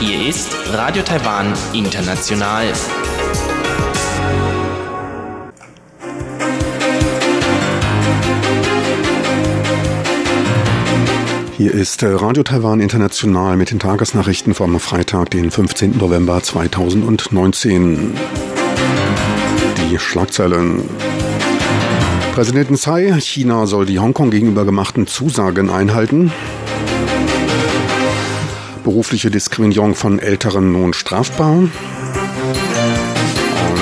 Hier ist Radio Taiwan International. Hier ist Radio Taiwan International mit den Tagesnachrichten vom Freitag, den 15. November 2019. Die Schlagzeilen. Präsidentin Tsai, China soll die Hongkong gegenüber gemachten Zusagen einhalten. Berufliche Diskriminierung von Älteren nun strafbar. Und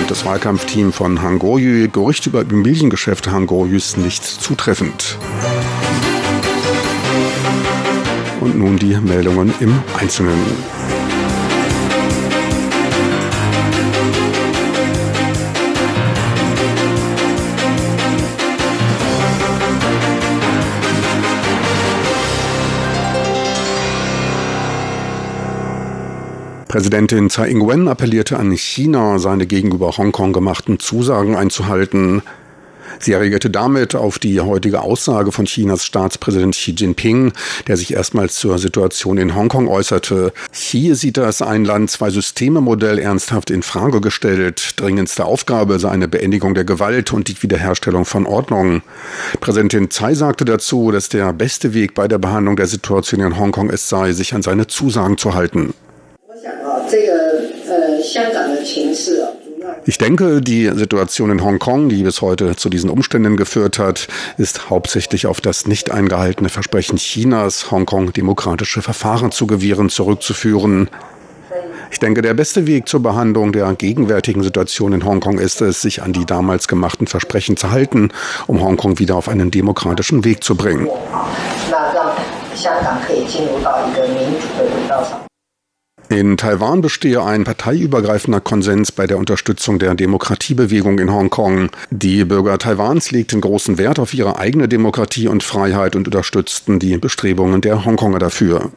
das Wahlkampfteam von Han Goryu, Gerüchte über Immobiliengeschäfte Han Goryus nicht zutreffend. Und nun die Meldungen im Einzelnen. Präsidentin Tsai Ing-wen appellierte an China, seine gegenüber Hongkong gemachten Zusagen einzuhalten. Sie reagierte damit auf die heutige Aussage von Chinas Staatspräsident Xi Jinping, der sich erstmals zur Situation in Hongkong äußerte. Hier sieht das Ein-Land-Zwei-Systeme-Modell ernsthaft in Frage gestellt. Dringendste Aufgabe sei eine Beendigung der Gewalt und die Wiederherstellung von Ordnung. Präsidentin Tsai sagte dazu, dass der beste Weg bei der Behandlung der Situation in Hongkong es sei, sich an seine Zusagen zu halten. Ich denke, die Situation in Hongkong, die bis heute zu diesen Umständen geführt hat, ist hauptsächlich auf das nicht eingehaltene Versprechen Chinas, Hongkong demokratische Verfahren zu gewähren, zurückzuführen. Ich denke, der beste Weg zur Behandlung der gegenwärtigen Situation in Hongkong ist es, sich an die damals gemachten Versprechen zu halten, um Hongkong wieder auf einen demokratischen Weg zu bringen. In Taiwan bestehe ein parteiübergreifender Konsens bei der Unterstützung der Demokratiebewegung in Hongkong. Die Bürger Taiwans legten großen Wert auf ihre eigene Demokratie und Freiheit und unterstützten die Bestrebungen der Hongkonger dafür.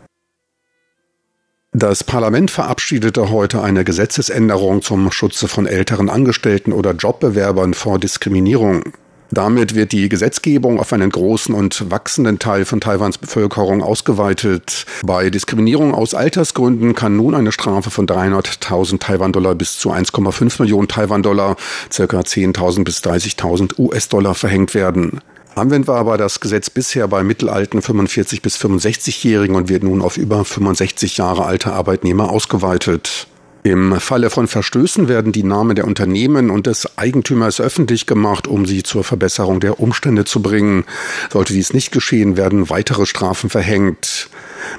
Das Parlament verabschiedete heute eine Gesetzesänderung zum Schutze von älteren Angestellten oder Jobbewerbern vor Diskriminierung. Damit wird die Gesetzgebung auf einen großen und wachsenden Teil von Taiwans Bevölkerung ausgeweitet. Bei Diskriminierung aus Altersgründen kann nun eine Strafe von 300.000 Taiwan-Dollar bis zu 1,5 Millionen Taiwan-Dollar, circa 10.000 bis 30.000 US-Dollar verhängt werden. Anwendbar war das Gesetz bisher bei mittelalten 45 bis 65-Jährigen und wird nun auf über 65 Jahre alte Arbeitnehmer ausgeweitet. Im Falle von Verstößen werden die Namen der Unternehmen und des Eigentümers öffentlich gemacht, um sie zur Verbesserung der Umstände zu bringen. Sollte dies nicht geschehen, werden weitere Strafen verhängt.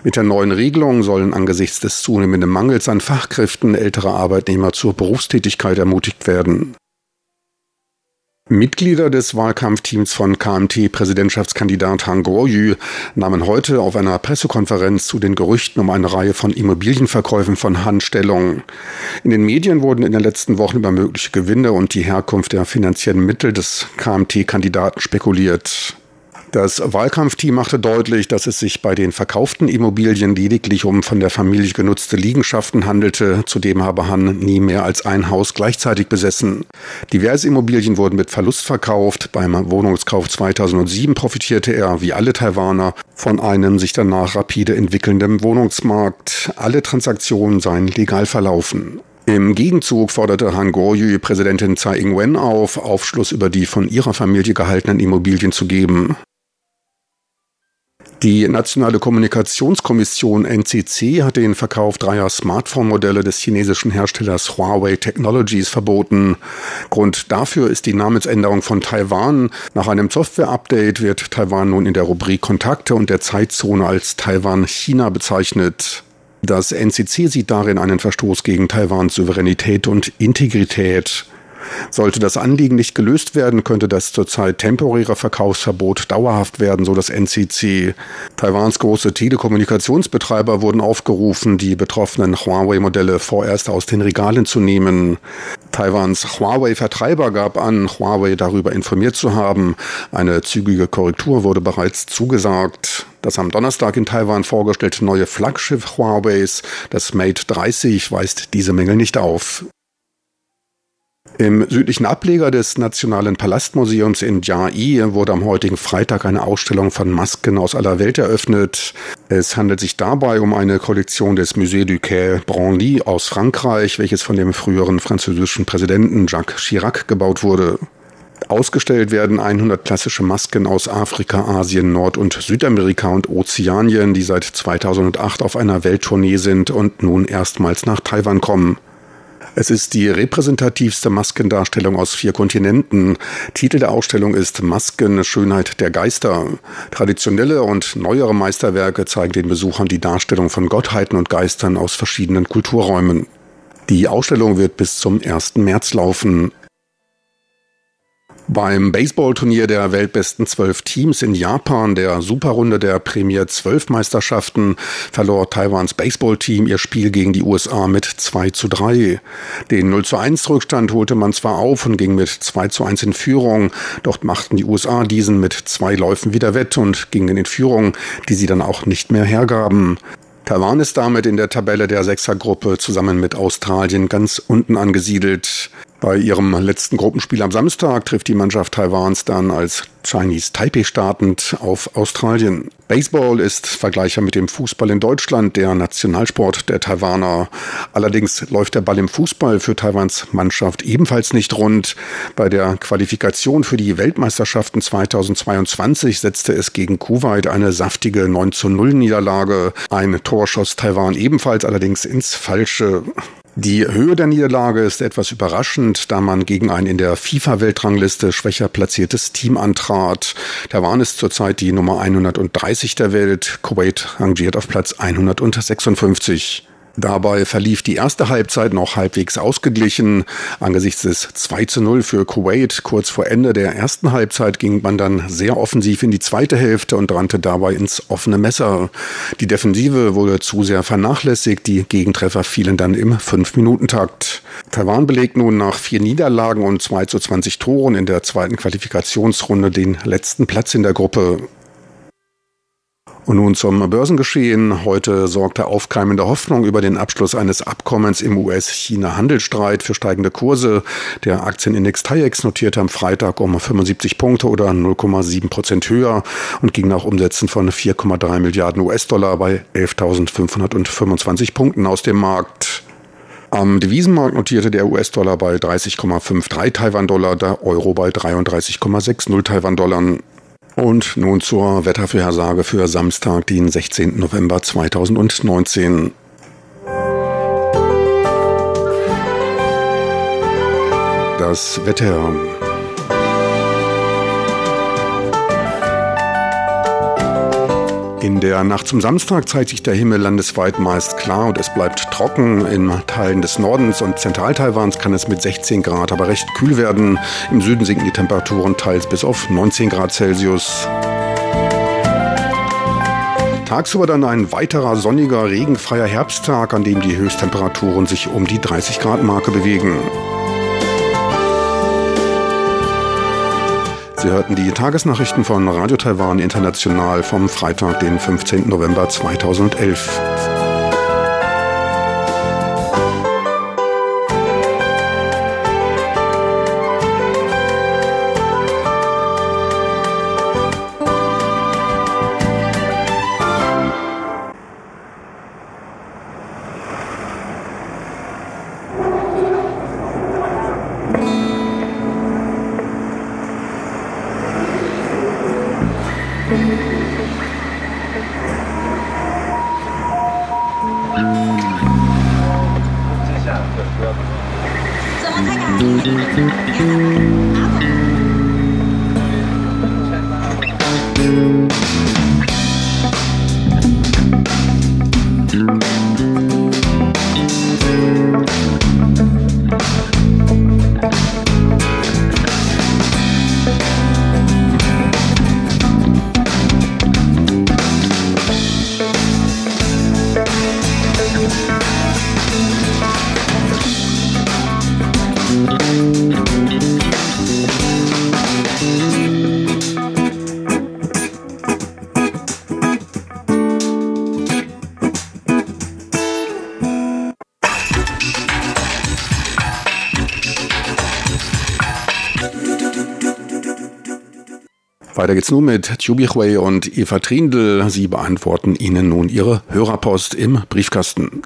Mit der neuen Regelung sollen angesichts des zunehmenden Mangels an Fachkräften ältere Arbeitnehmer zur Berufstätigkeit ermutigt werden. Mitglieder des Wahlkampfteams von KMT-Präsidentschaftskandidat Han Goryu nahmen heute auf einer Pressekonferenz zu den Gerüchten um eine Reihe von Immobilienverkäufen von Han Stellung. In den Medien wurden in den letzten Wochen über mögliche Gewinne und die Herkunft der finanziellen Mittel des KMT-Kandidaten spekuliert. Das Wahlkampfteam machte deutlich, dass es sich bei den verkauften Immobilien lediglich um von der Familie genutzte Liegenschaften handelte. Zudem habe Han nie mehr als ein Haus gleichzeitig besessen. Diverse Immobilien wurden mit Verlust verkauft. Beim Wohnungskauf 2007 profitierte er, wie alle Taiwaner, von einem sich danach rapide entwickelnden Wohnungsmarkt. Alle Transaktionen seien legal verlaufen. Im Gegenzug forderte Han Goryu Präsidentin Tsai Ing-wen auf, Aufschluss über die von ihrer Familie gehaltenen Immobilien zu geben. Die Nationale Kommunikationskommission NCC hat den Verkauf dreier Smartphone-Modelle des chinesischen Herstellers Huawei Technologies verboten. Grund dafür ist die Namensänderung von Taiwan. Nach einem Software-Update wird Taiwan nun in der Rubrik Kontakte und der Zeitzone als Taiwan-China bezeichnet. Das NCC sieht darin einen Verstoß gegen Taiwans Souveränität und Integrität. Sollte das Anliegen nicht gelöst werden, könnte das zurzeit temporäre Verkaufsverbot dauerhaft werden, so das NCC. Taiwans große Telekommunikationsbetreiber wurden aufgerufen, die betroffenen Huawei-Modelle vorerst aus den Regalen zu nehmen. Taiwans Huawei-Vertreiber gab an, Huawei darüber informiert zu haben. Eine zügige Korrektur wurde bereits zugesagt. Das am Donnerstag in Taiwan vorgestellte neue Flaggschiff Huaweis, das Mate 30, weist diese Mängel nicht auf. Im südlichen Ableger des Nationalen Palastmuseums in Jiai wurde am heutigen Freitag eine Ausstellung von Masken aus aller Welt eröffnet. Es handelt sich dabei um eine Kollektion des Musée du Quai Branly aus Frankreich, welches von dem früheren französischen Präsidenten Jacques Chirac gebaut wurde. Ausgestellt werden 100 klassische Masken aus Afrika, Asien, Nord- und Südamerika und Ozeanien, die seit 2008 auf einer Welttournee sind und nun erstmals nach Taiwan kommen. Es ist die repräsentativste Maskendarstellung aus vier Kontinenten. Titel der Ausstellung ist Masken Schönheit der Geister. Traditionelle und neuere Meisterwerke zeigen den Besuchern die Darstellung von Gottheiten und Geistern aus verschiedenen Kulturräumen. Die Ausstellung wird bis zum 1. März laufen. Beim Baseballturnier der weltbesten zwölf Teams in Japan, der Superrunde der Premier 12 Meisterschaften, verlor Taiwans Baseballteam ihr Spiel gegen die USA mit 2 zu 3. Den 0 zu 1 Rückstand holte man zwar auf und ging mit 2 zu 1 in Führung, doch machten die USA diesen mit zwei Läufen wieder wett und gingen in Führung, die sie dann auch nicht mehr hergaben. Taiwan ist damit in der Tabelle der Sechsergruppe zusammen mit Australien ganz unten angesiedelt. Bei ihrem letzten Gruppenspiel am Samstag trifft die Mannschaft Taiwans dann als Chinese Taipei startend auf Australien. Baseball ist vergleichbar mit dem Fußball in Deutschland der Nationalsport der Taiwaner. Allerdings läuft der Ball im Fußball für Taiwans Mannschaft ebenfalls nicht rund. Bei der Qualifikation für die Weltmeisterschaften 2022 setzte es gegen Kuwait eine saftige 9 zu 0 Niederlage. Ein Tor schoss Taiwan ebenfalls allerdings ins Falsche. Die Höhe der Niederlage ist etwas überraschend, da man gegen ein in der FIFA-Weltrangliste schwächer platziertes Team antrat. Taiwan ist zurzeit die Nummer 130 der Welt, Kuwait rangiert auf Platz 156. Dabei verlief die erste Halbzeit noch halbwegs ausgeglichen. Angesichts des 2 zu 0 für Kuwait kurz vor Ende der ersten Halbzeit ging man dann sehr offensiv in die zweite Hälfte und rannte dabei ins offene Messer. Die Defensive wurde zu sehr vernachlässigt, die Gegentreffer fielen dann im 5-Minuten-Takt. Taiwan belegt nun nach vier Niederlagen und 2 zu 20 Toren in der zweiten Qualifikationsrunde den letzten Platz in der Gruppe. Und nun zum Börsengeschehen. Heute sorgte aufkeimende Hoffnung über den Abschluss eines Abkommens im US-China-Handelsstreit für steigende Kurse. Der Aktienindex TAIEX notierte am Freitag um 75 Punkte oder 0,7 Prozent höher und ging nach Umsätzen von 4,3 Milliarden US-Dollar bei 11.525 Punkten aus dem Markt. Am Devisenmarkt notierte der US-Dollar bei 30,53 Taiwan-Dollar, der Euro bei 33,60 Taiwan-Dollar. Und nun zur Wettervorhersage für Samstag, den 16. November 2019. Das Wetter. In der Nacht zum Samstag zeigt sich der Himmel landesweit meist klar und es bleibt trocken. In Teilen des Nordens und Zentral-Taiwans kann es mit 16 Grad aber recht kühl werden. Im Süden sinken die Temperaturen teils bis auf 19 Grad Celsius. Tagsüber dann ein weiterer sonniger, regenfreier Herbsttag, an dem die Höchsttemperaturen sich um die 30 Grad Marke bewegen. Sie hörten die Tagesnachrichten von Radio Taiwan International vom Freitag, den 15. November 2011. Weiter geht's nun mit Tjubichway und Eva Trindl. Sie beantworten Ihnen nun Ihre Hörerpost im Briefkasten.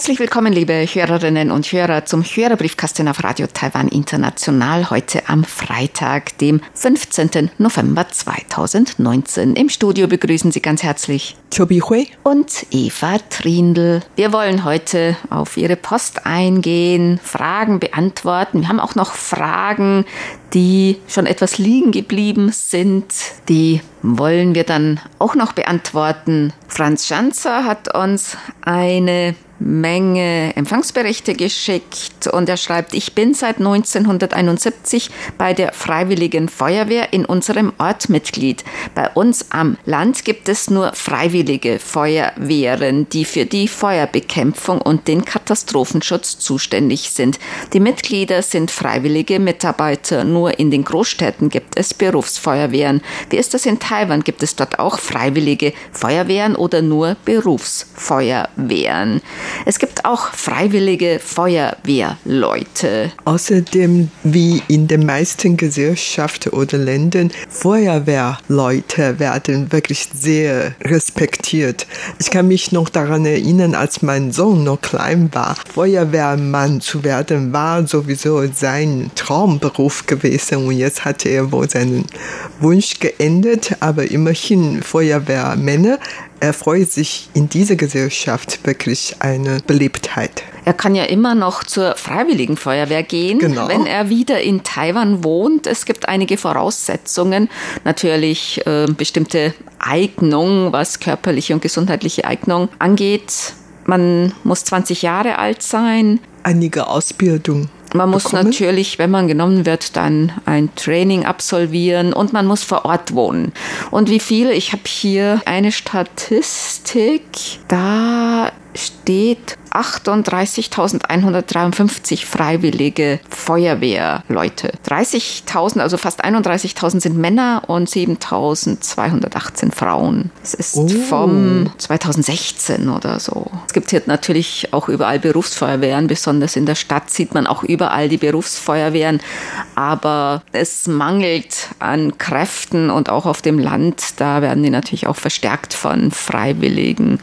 Herzlich willkommen, liebe Hörerinnen und Hörer, zum Hörerbriefkasten auf Radio Taiwan International heute am Freitag, dem 15. November 2019. Im Studio begrüßen Sie ganz herzlich Chobi Hui und Eva Trindl. Wir wollen heute auf Ihre Post eingehen, Fragen beantworten. Wir haben auch noch Fragen, die schon etwas liegen geblieben sind. Die wollen wir dann auch noch beantworten. Franz Schanzer hat uns eine Menge Empfangsberichte geschickt und er schreibt, ich bin seit 1971 bei der Freiwilligen Feuerwehr in unserem Ort Mitglied. Bei uns am Land gibt es nur freiwillige Feuerwehren, die für die Feuerbekämpfung und den Katastrophenschutz zuständig sind. Die Mitglieder sind freiwillige Mitarbeiter, nur in den Großstädten gibt es Berufsfeuerwehren. Wie ist das in Taiwan? Gibt es dort auch freiwillige Feuerwehren oder nur Berufsfeuerwehren? Es gibt auch freiwillige Feuerwehrleute. Außerdem, wie in den meisten Gesellschaften oder Ländern, Feuerwehrleute werden wirklich sehr respektiert. Ich kann mich noch daran erinnern, als mein Sohn noch klein war, Feuerwehrmann zu werden, war sowieso sein Traumberuf gewesen und jetzt hat er wohl seinen Wunsch geändert, aber immerhin Feuerwehrmänner erfreut sich in dieser Gesellschaft wirklich eine Beliebtheit. Er kann ja immer noch zur Freiwilligen Feuerwehr gehen, genau. wenn er wieder in Taiwan wohnt. Es gibt einige Voraussetzungen, natürlich äh, bestimmte Eignung, was körperliche und gesundheitliche Eignung angeht. Man muss 20 Jahre alt sein. Einige Ausbildung. Man muss bekommen? natürlich, wenn man genommen wird, dann ein Training absolvieren und man muss vor Ort wohnen. Und wie viel? Ich habe hier eine Statistik. Da steht 38.153 freiwillige Feuerwehrleute. 30.000, also fast 31.000 sind Männer und 7.218 Frauen. Das ist oh. vom 2016 oder so. Es gibt hier natürlich auch überall Berufsfeuerwehren, besonders in der Stadt sieht man auch überall die Berufsfeuerwehren, aber es mangelt an Kräften und auch auf dem Land, da werden die natürlich auch verstärkt von Freiwilligen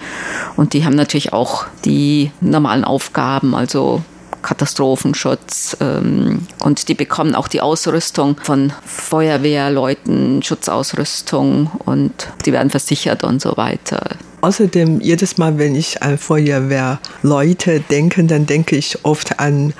und die haben natürlich auch die normalen Aufgaben, also Katastrophenschutz ähm, und die bekommen auch die Ausrüstung von Feuerwehrleuten, Schutzausrüstung und die werden versichert und so weiter. Außerdem, jedes Mal, wenn ich an Feuerwehrleute denke, dann denke ich oft an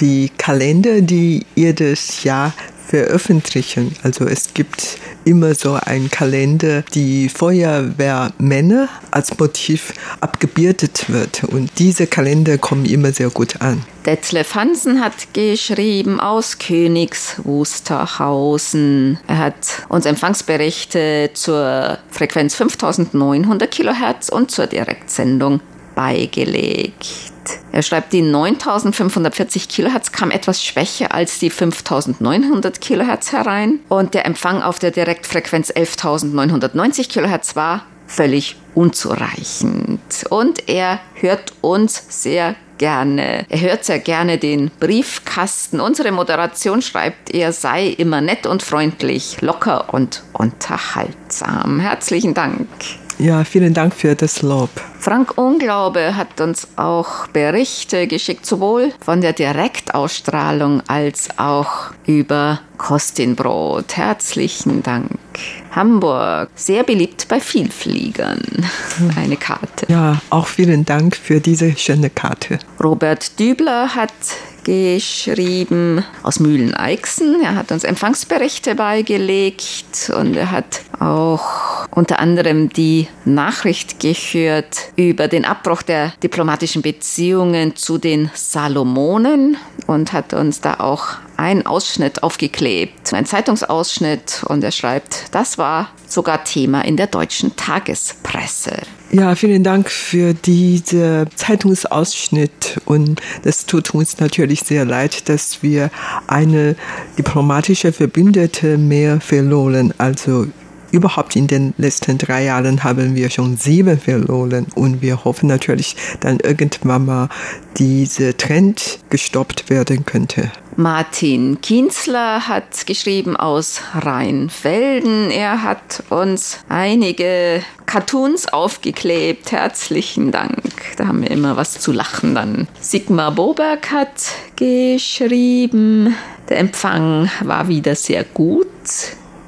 die Kalender, die jedes Jahr veröffentlichen. Also es gibt immer so einen Kalender, die Feuerwehrmänner als Motiv abgebildet wird. Und diese Kalender kommen immer sehr gut an. Detlef Hansen hat geschrieben aus Königs Wusterhausen. Er hat uns Empfangsberichte zur Frequenz 5900 Kilohertz und zur Direktsendung beigelegt. Er schreibt, die 9540 Kilohertz kam etwas schwächer als die 5900 Kilohertz herein und der Empfang auf der Direktfrequenz 11990 Kilohertz war völlig unzureichend. Und er hört uns sehr gerne. Er hört sehr gerne den Briefkasten. Unsere Moderation schreibt, er sei immer nett und freundlich, locker und unterhaltsam. Herzlichen Dank. Ja, vielen Dank für das Lob. Frank Unglaube hat uns auch Berichte geschickt, sowohl von der Direktausstrahlung als auch über Kostinbrot. Herzlichen Dank. Hamburg, sehr beliebt bei Vielfliegern. Eine Karte. Ja, auch vielen Dank für diese schöne Karte. Robert Dübler hat geschrieben aus Mühlen-Eichsen. Er hat uns Empfangsberichte beigelegt und er hat auch unter anderem die Nachricht gehört über den Abbruch der diplomatischen Beziehungen zu den Salomonen und hat uns da auch einen Ausschnitt aufgeklebt, ein Zeitungsausschnitt und er schreibt, das war sogar Thema in der deutschen Tagespresse. Ja, vielen Dank für diesen Zeitungsausschnitt. Und es tut uns natürlich sehr leid, dass wir eine diplomatische Verbündete mehr verloren, also überhaupt in den letzten drei Jahren haben wir schon sieben verloren. Und wir hoffen natürlich, dann irgendwann mal diese Trend gestoppt werden könnte. Martin Kienzler hat geschrieben aus Rheinfelden. Er hat uns einige Cartoons aufgeklebt. Herzlichen Dank. Da haben wir immer was zu lachen dann. Sigmar Boberg hat geschrieben. Der Empfang war wieder sehr gut.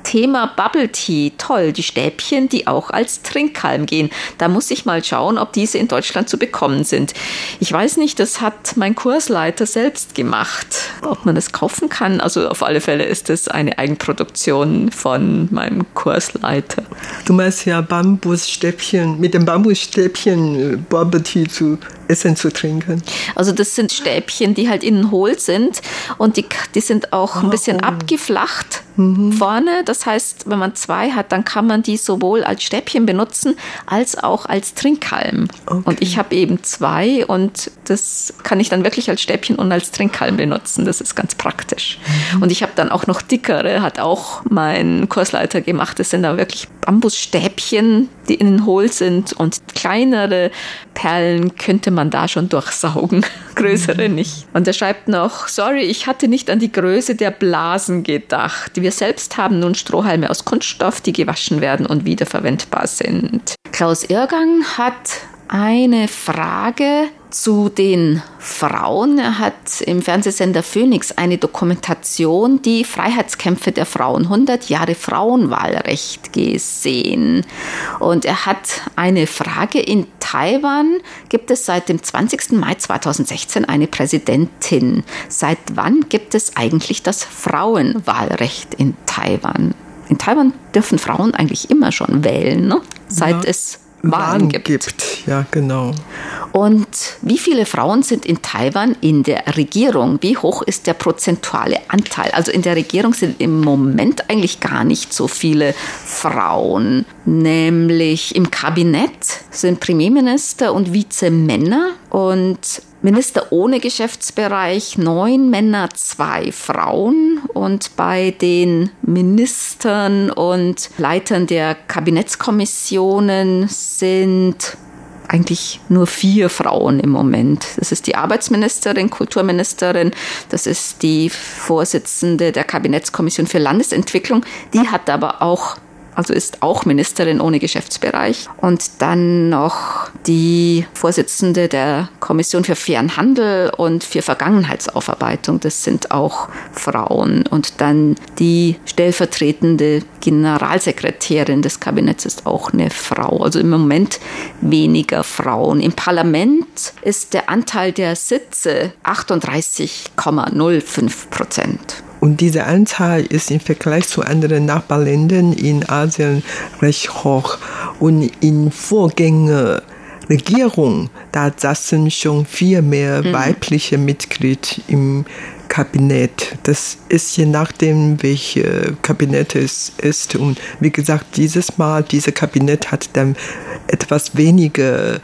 Thema Bubble Tea, toll, die Stäbchen, die auch als Trinkhalm gehen. Da muss ich mal schauen, ob diese in Deutschland zu bekommen sind. Ich weiß nicht, das hat mein Kursleiter selbst gemacht, ob man das kaufen kann. Also auf alle Fälle ist es eine Eigenproduktion von meinem Kursleiter. Du meinst ja Bambusstäbchen, mit dem Bambusstäbchen Bubble Tea zu Essen zu trinken. Also das sind Stäbchen, die halt innen hohl sind und die, die sind auch ein bisschen oh. abgeflacht mhm. vorne. Das heißt, wenn man zwei hat, dann kann man die sowohl als Stäbchen benutzen als auch als Trinkhalm. Okay. Und ich habe eben zwei und das kann ich dann wirklich als Stäbchen und als Trinkhalm benutzen. Das ist ganz praktisch. Mhm. Und ich habe dann auch noch dickere, hat auch mein Kursleiter gemacht. Das sind da wirklich Bambusstäbchen, die innen hohl sind und kleinere Perlen könnte man da schon durchsaugen, größere nicht. Und er schreibt noch, sorry, ich hatte nicht an die Größe der Blasen gedacht. Wir selbst haben nun Strohhalme aus Kunststoff, die gewaschen werden und wiederverwendbar sind. Klaus Irgang hat eine Frage zu den Frauen. Er hat im Fernsehsender Phoenix eine Dokumentation, die Freiheitskämpfe der Frauen, 100 Jahre Frauenwahlrecht gesehen. Und er hat eine Frage. In Taiwan gibt es seit dem 20. Mai 2016 eine Präsidentin. Seit wann gibt es eigentlich das Frauenwahlrecht in Taiwan? In Taiwan dürfen Frauen eigentlich immer schon wählen, ne? seit ja. es Wahlen gibt. gibt. Ja, genau. Und wie viele Frauen sind in Taiwan in der Regierung? Wie hoch ist der prozentuale Anteil? Also in der Regierung sind im Moment eigentlich gar nicht so viele Frauen. Nämlich im Kabinett sind Premierminister und Vizemänner und Minister ohne Geschäftsbereich, neun Männer, zwei Frauen. Und bei den Ministern und Leitern der Kabinettskommissionen sind eigentlich nur vier Frauen im Moment. Das ist die Arbeitsministerin, Kulturministerin, das ist die Vorsitzende der Kabinettskommission für Landesentwicklung. Die hat aber auch also ist auch Ministerin ohne Geschäftsbereich. Und dann noch die Vorsitzende der Kommission für fairen Handel und für Vergangenheitsaufarbeitung. Das sind auch Frauen. Und dann die stellvertretende Generalsekretärin des Kabinetts ist auch eine Frau. Also im Moment weniger Frauen. Im Parlament ist der Anteil der Sitze 38,05 Prozent. Und diese Anzahl ist im Vergleich zu anderen Nachbarländern in Asien recht hoch. Und in Vorgängerregierung, da saßen schon viel mehr mhm. weibliche Mitglieder im Kabinett. Das ist je nachdem, welche Kabinett es ist. Und wie gesagt, dieses Mal, dieses Kabinett hat dann etwas weniger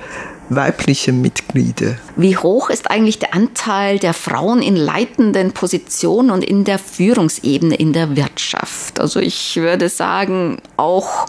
weibliche Mitglieder. Wie hoch ist eigentlich der Anteil der Frauen in leitenden Positionen und in der Führungsebene in der Wirtschaft? Also ich würde sagen, auch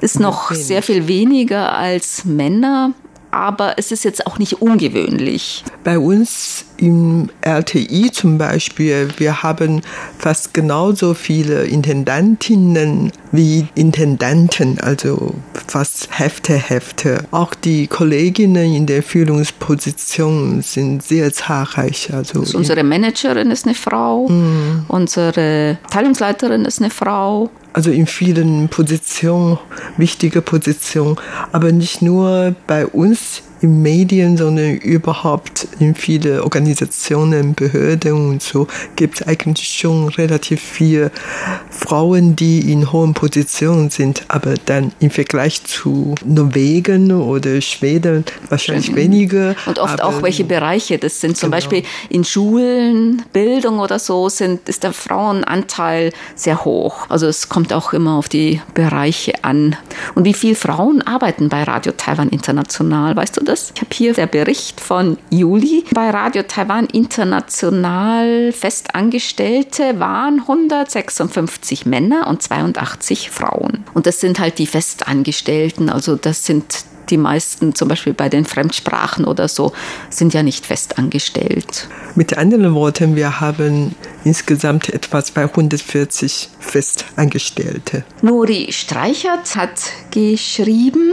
ist noch sehr viel weniger als Männer, aber es ist jetzt auch nicht ungewöhnlich. Bei uns im RTI zum Beispiel, wir haben fast genauso viele Intendantinnen wie Intendanten, also fast Hefte, Hefte. Auch die Kolleginnen in der Führungsposition sind sehr zahlreich. Also, also unsere Managerin ist eine Frau, mhm. unsere Teilungsleiterin ist eine Frau, also in vielen Positionen, wichtige Positionen, aber nicht nur bei uns in Medien, sondern überhaupt in viele Organisationen, Behörden und so gibt es eigentlich schon relativ viele Frauen, die in hohen Positionen sind, aber dann im Vergleich zu Norwegen oder Schweden wahrscheinlich mhm. weniger. Und oft auch welche Bereiche das sind. Zum genau. Beispiel in Schulen, Bildung oder so sind, ist der Frauenanteil sehr hoch. Also es kommt auch immer auf die Bereiche an. Und wie viele Frauen arbeiten bei Radio Taiwan International? Weißt du das? Ich habe hier der Bericht von Juli. Bei Radio Taiwan International Festangestellte waren 156 Männer und 82 Frauen. Und das sind halt die Festangestellten. Also das sind die meisten, zum Beispiel bei den Fremdsprachen oder so, sind ja nicht festangestellt. Mit anderen Worten, wir haben insgesamt etwa 240 Festangestellte. Nuri Streichert hat geschrieben,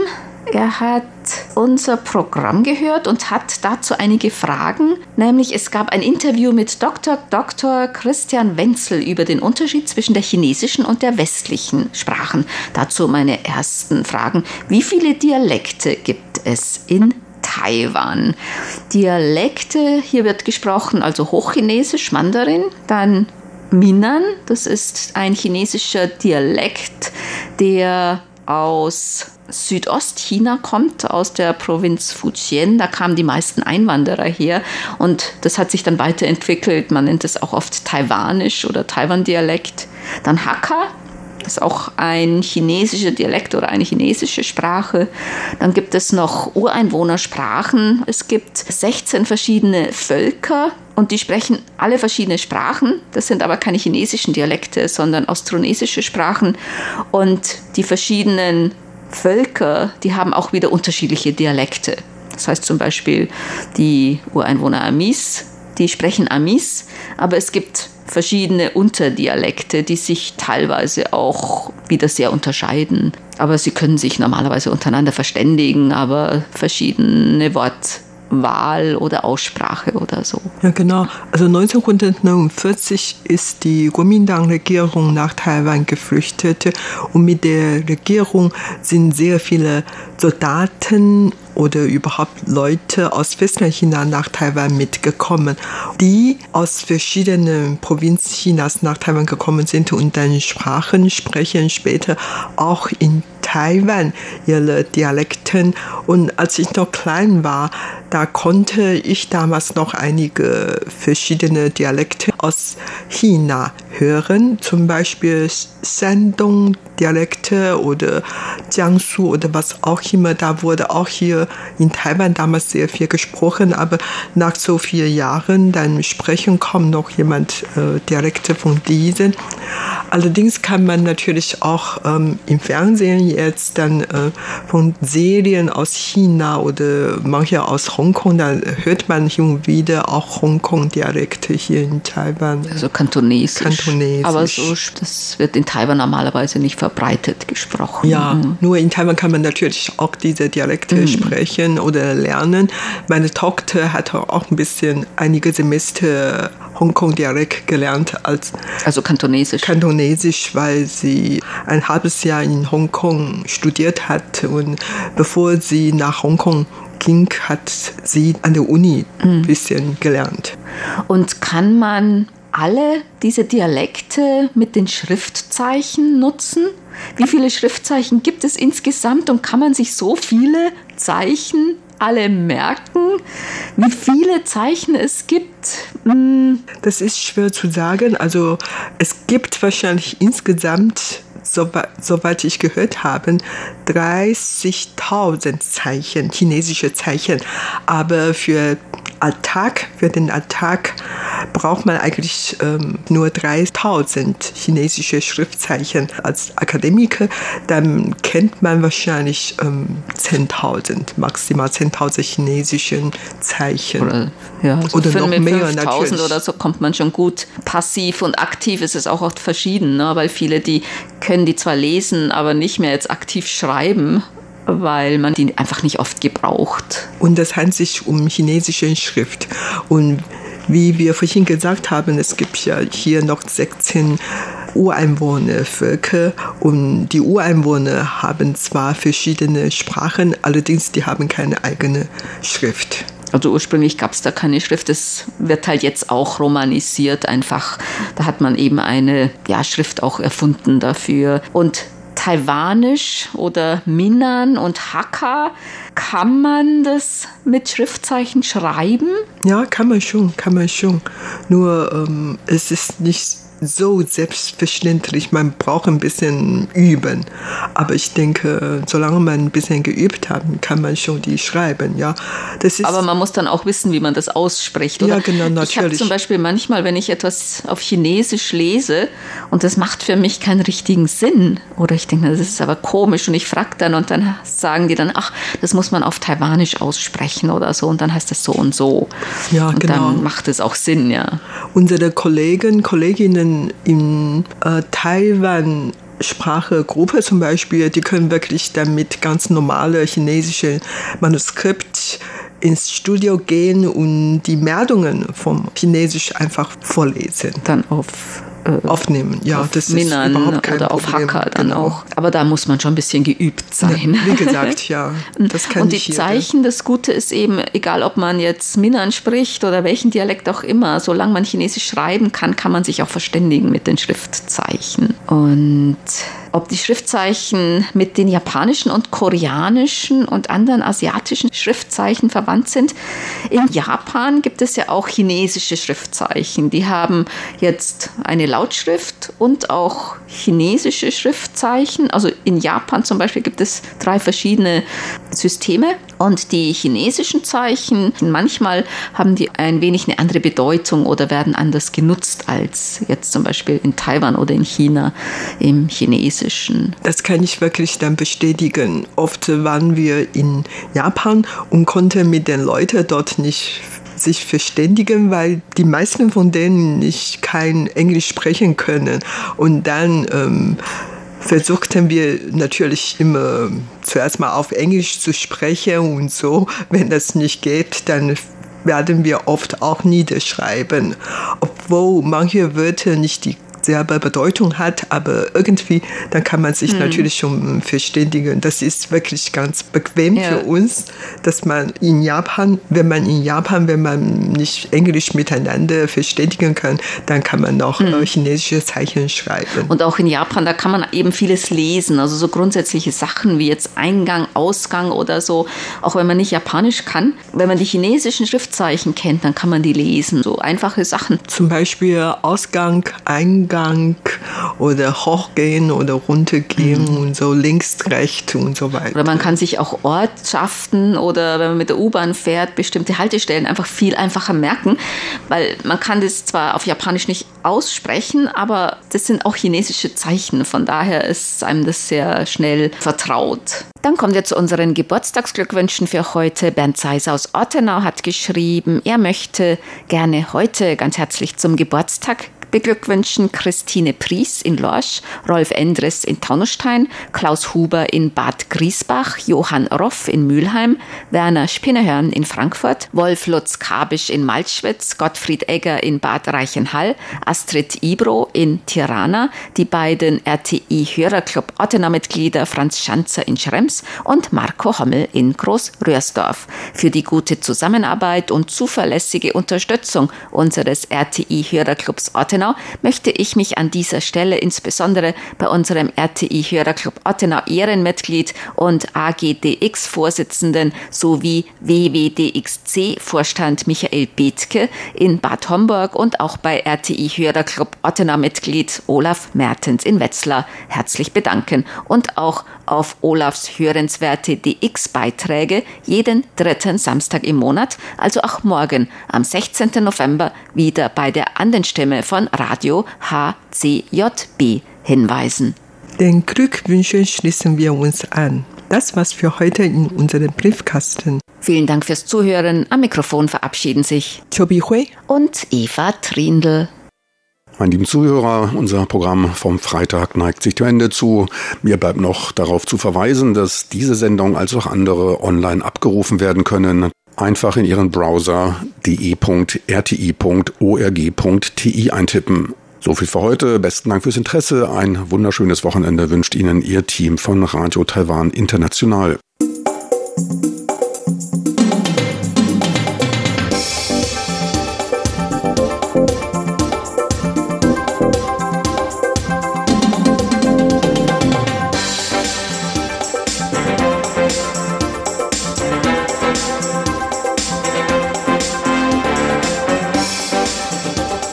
er hat unser Programm gehört und hat dazu einige Fragen. Nämlich es gab ein Interview mit Dr. Dr. Christian Wenzel über den Unterschied zwischen der chinesischen und der westlichen Sprachen. Dazu meine ersten Fragen. Wie viele Dialekte gibt es in Taiwan? Dialekte, hier wird gesprochen, also Hochchinesisch, Mandarin, dann Minan, das ist ein chinesischer Dialekt, der aus Südostchina kommt, aus der Provinz Fujian. Da kamen die meisten Einwanderer her und das hat sich dann weiterentwickelt. Man nennt es auch oft Taiwanisch oder Taiwan-Dialekt. Dann Hakka, das ist auch ein chinesischer Dialekt oder eine chinesische Sprache. Dann gibt es noch Ureinwohnersprachen. Es gibt 16 verschiedene Völker und die sprechen alle verschiedene Sprachen. Das sind aber keine chinesischen Dialekte, sondern austronesische Sprachen. Und die verschiedenen Völker, die haben auch wieder unterschiedliche Dialekte. Das heißt zum Beispiel die Ureinwohner Amis, die sprechen Amis, aber es gibt verschiedene Unterdialekte, die sich teilweise auch wieder sehr unterscheiden. Aber sie können sich normalerweise untereinander verständigen, aber verschiedene Wort Wahl oder Aussprache oder so. Ja, genau. Also 1949 ist die Kuomintang-Regierung nach Taiwan geflüchtet und mit der Regierung sind sehr viele Soldaten oder überhaupt Leute aus Westchina nach Taiwan mitgekommen, die aus verschiedenen Provinzen Chinas nach Taiwan gekommen sind und dann Sprachen sprechen später auch in Taiwan ihre Dialekten. Und als ich noch klein war, da konnte ich damals noch einige verschiedene Dialekte aus China hören, zum Beispiel Shandong-Dialekte oder Jiangsu oder was auch immer. Da wurde auch hier in Taiwan damals sehr viel gesprochen, aber nach so vielen Jahren, dann sprechen kaum noch jemand äh, Dialekte von diesen. Allerdings kann man natürlich auch ähm, im Fernsehen jetzt dann äh, von Serien aus China oder manche aus Hongkong, da hört man hin und wieder auch Hongkong-Dialekte hier in Taiwan. Also Kantonesisch. Kantonesisch. Aber so, das wird in Taiwan normalerweise nicht verbreitet gesprochen. Ja, mhm. nur in Taiwan kann man natürlich auch diese Dialekte mhm. sprechen oder lernen. Meine Tochter hat auch ein bisschen einige Semester Hongkong-Dialekt gelernt als also Kantonesisch. Kantonesisch, weil sie ein halbes Jahr in Hongkong studiert hat und bevor sie nach Hongkong ging, hat sie an der Uni ein mhm. bisschen gelernt. Und kann man alle diese Dialekte mit den Schriftzeichen nutzen? Wie viele Schriftzeichen gibt es insgesamt und kann man sich so viele Zeichen alle merken, wie viele Zeichen es gibt? Hm. Das ist schwer zu sagen. Also es gibt wahrscheinlich insgesamt, soweit ich gehört habe, 30.000 Zeichen, chinesische Zeichen. Aber für Alltag, für den Alltag braucht man eigentlich ähm, nur 3000 chinesische Schriftzeichen. Als Akademiker, dann kennt man wahrscheinlich ähm, 10.000, maximal 10.000 chinesischen Zeichen. Oder, ja, also oder noch mehr 5000 oder so kommt man schon gut. Passiv und aktiv ist es auch oft verschieden, ne? weil viele, die können die zwar lesen, aber nicht mehr jetzt aktiv schreiben weil man die einfach nicht oft gebraucht. Und das handelt sich um chinesische Schrift. Und wie wir vorhin gesagt haben, es gibt ja hier noch 16 Ureinwohnervölker und die Ureinwohner haben zwar verschiedene Sprachen, allerdings die haben keine eigene Schrift. Also ursprünglich gab es da keine Schrift. Das wird halt jetzt auch romanisiert einfach. Da hat man eben eine ja, Schrift auch erfunden dafür. Und Taiwanisch oder Minan und Hakka, kann man das mit Schriftzeichen schreiben? Ja, kann man schon, kann man schon. Nur ähm, es ist nicht so selbstverständlich. Man braucht ein bisschen üben. Aber ich denke, solange man ein bisschen geübt hat, kann man schon die schreiben. Ja, das ist Aber man muss dann auch wissen, wie man das ausspricht. Oder? Ja, genau, natürlich. Ich habe zum Beispiel manchmal, wenn ich etwas auf Chinesisch lese und das macht für mich keinen richtigen Sinn, oder ich denke, das ist aber komisch und ich frage dann und dann sagen die dann, ach, das muss man auf Taiwanisch aussprechen oder so und dann heißt das so und so. Ja, und genau. dann macht es auch Sinn, ja. Unsere Kollegen, Kolleginnen in äh, Taiwan Sprachegruppe zum Beispiel, die können wirklich damit ganz normale chinesische Manuskript ins Studio gehen und die Meldungen vom Chinesisch einfach vorlesen. Dann auf äh, aufnehmen. Ja, das Minan ist überhaupt kein oder auf Hacker dann genau. auch. Aber da muss man schon ein bisschen geübt sein. Wie gesagt, ja. Das kann Und die Zeichen, das Gute ist eben, egal ob man jetzt Minan spricht oder welchen Dialekt auch immer, solange man Chinesisch schreiben kann, kann man sich auch verständigen mit den Schriftzeichen. Und ob die Schriftzeichen mit den japanischen und koreanischen und anderen asiatischen Schriftzeichen verwandt sind. In Japan gibt es ja auch chinesische Schriftzeichen. Die haben jetzt eine Lautschrift und auch chinesische Schriftzeichen. Also in Japan zum Beispiel gibt es drei verschiedene Systeme und die chinesischen Zeichen, manchmal haben die ein wenig eine andere Bedeutung oder werden anders genutzt als jetzt zum Beispiel in Taiwan oder in China im Chinesischen. Das kann ich wirklich dann bestätigen. Oft waren wir in Japan und konnten mit den Leuten dort nicht sich verständigen, weil die meisten von denen nicht kein Englisch sprechen können. Und dann ähm, versuchten wir natürlich immer zuerst mal auf Englisch zu sprechen und so. Wenn das nicht geht, dann werden wir oft auch niederschreiben, obwohl manche Wörter nicht die selber Bedeutung hat, aber irgendwie, dann kann man sich hm. natürlich schon verständigen. Das ist wirklich ganz bequem ja. für uns, dass man in Japan, wenn man in Japan, wenn man nicht Englisch miteinander verständigen kann, dann kann man noch hm. Äh, chinesische Zeichen schreiben. Und auch in Japan, da kann man eben vieles lesen, also so grundsätzliche Sachen wie jetzt Eingang, Ausgang oder so, auch wenn man nicht Japanisch kann. Wenn man die chinesischen Schriftzeichen kennt, dann kann man die lesen, so einfache Sachen. Zum Beispiel Ausgang, Eingang, Gang oder hochgehen oder runtergehen mhm. und so links, rechts und so weiter. Oder man kann sich auch Ortschaften oder wenn man mit der U-Bahn fährt, bestimmte Haltestellen einfach viel einfacher merken, weil man kann das zwar auf Japanisch nicht aussprechen, aber das sind auch chinesische Zeichen. Von daher ist einem das sehr schnell vertraut. Dann kommen wir zu unseren Geburtstagsglückwünschen für heute. Bernd Zeiser aus Ortenau hat geschrieben, er möchte gerne heute ganz herzlich zum Geburtstag beglückwünschen Christine Pries in Lorsch, Rolf Endres in Taunusstein, Klaus Huber in Bad Griesbach, Johann Roff in Mülheim, Werner Spinnehörn in Frankfurt, Wolf Lutz Kabisch in Malschwitz, Gottfried Egger in Bad Reichenhall, Astrid Ibro in Tirana, die beiden RTI-Hörerclub Ottenau-Mitglieder Franz Schanzer in Schrems und Marco Hommel in Groß-Röhrsdorf für die gute Zusammenarbeit und zuverlässige Unterstützung unseres RTI-Hörerclubs Ottenau Ottenau möchte ich mich an dieser Stelle insbesondere bei unserem RTI Hörerclub Ottenau Ehrenmitglied und AGDX-Vorsitzenden sowie WWDXC-Vorstand Michael Bethke in Bad Homburg und auch bei RTI Hörerclub Ottenau-Mitglied Olaf Mertens in Wetzlar herzlich bedanken und auch auf Olafs hörenswerte DX-Beiträge jeden dritten Samstag im Monat, also auch morgen am 16. November wieder bei der Andenstimme von Radio HCJB hinweisen. Den Glückwünschen schließen wir uns an. Das war's für heute in unserem Briefkasten. Vielen Dank fürs Zuhören. Am Mikrofon verabschieden sich Chobi Hui und Eva Trindl. Meine lieben Zuhörer, unser Programm vom Freitag neigt sich dem Ende zu. Mir bleibt noch darauf zu verweisen, dass diese Sendung als auch andere online abgerufen werden können. Einfach in Ihren Browser de.rti.org.ti eintippen. So viel für heute. Besten Dank fürs Interesse. Ein wunderschönes Wochenende wünscht Ihnen Ihr Team von Radio Taiwan International.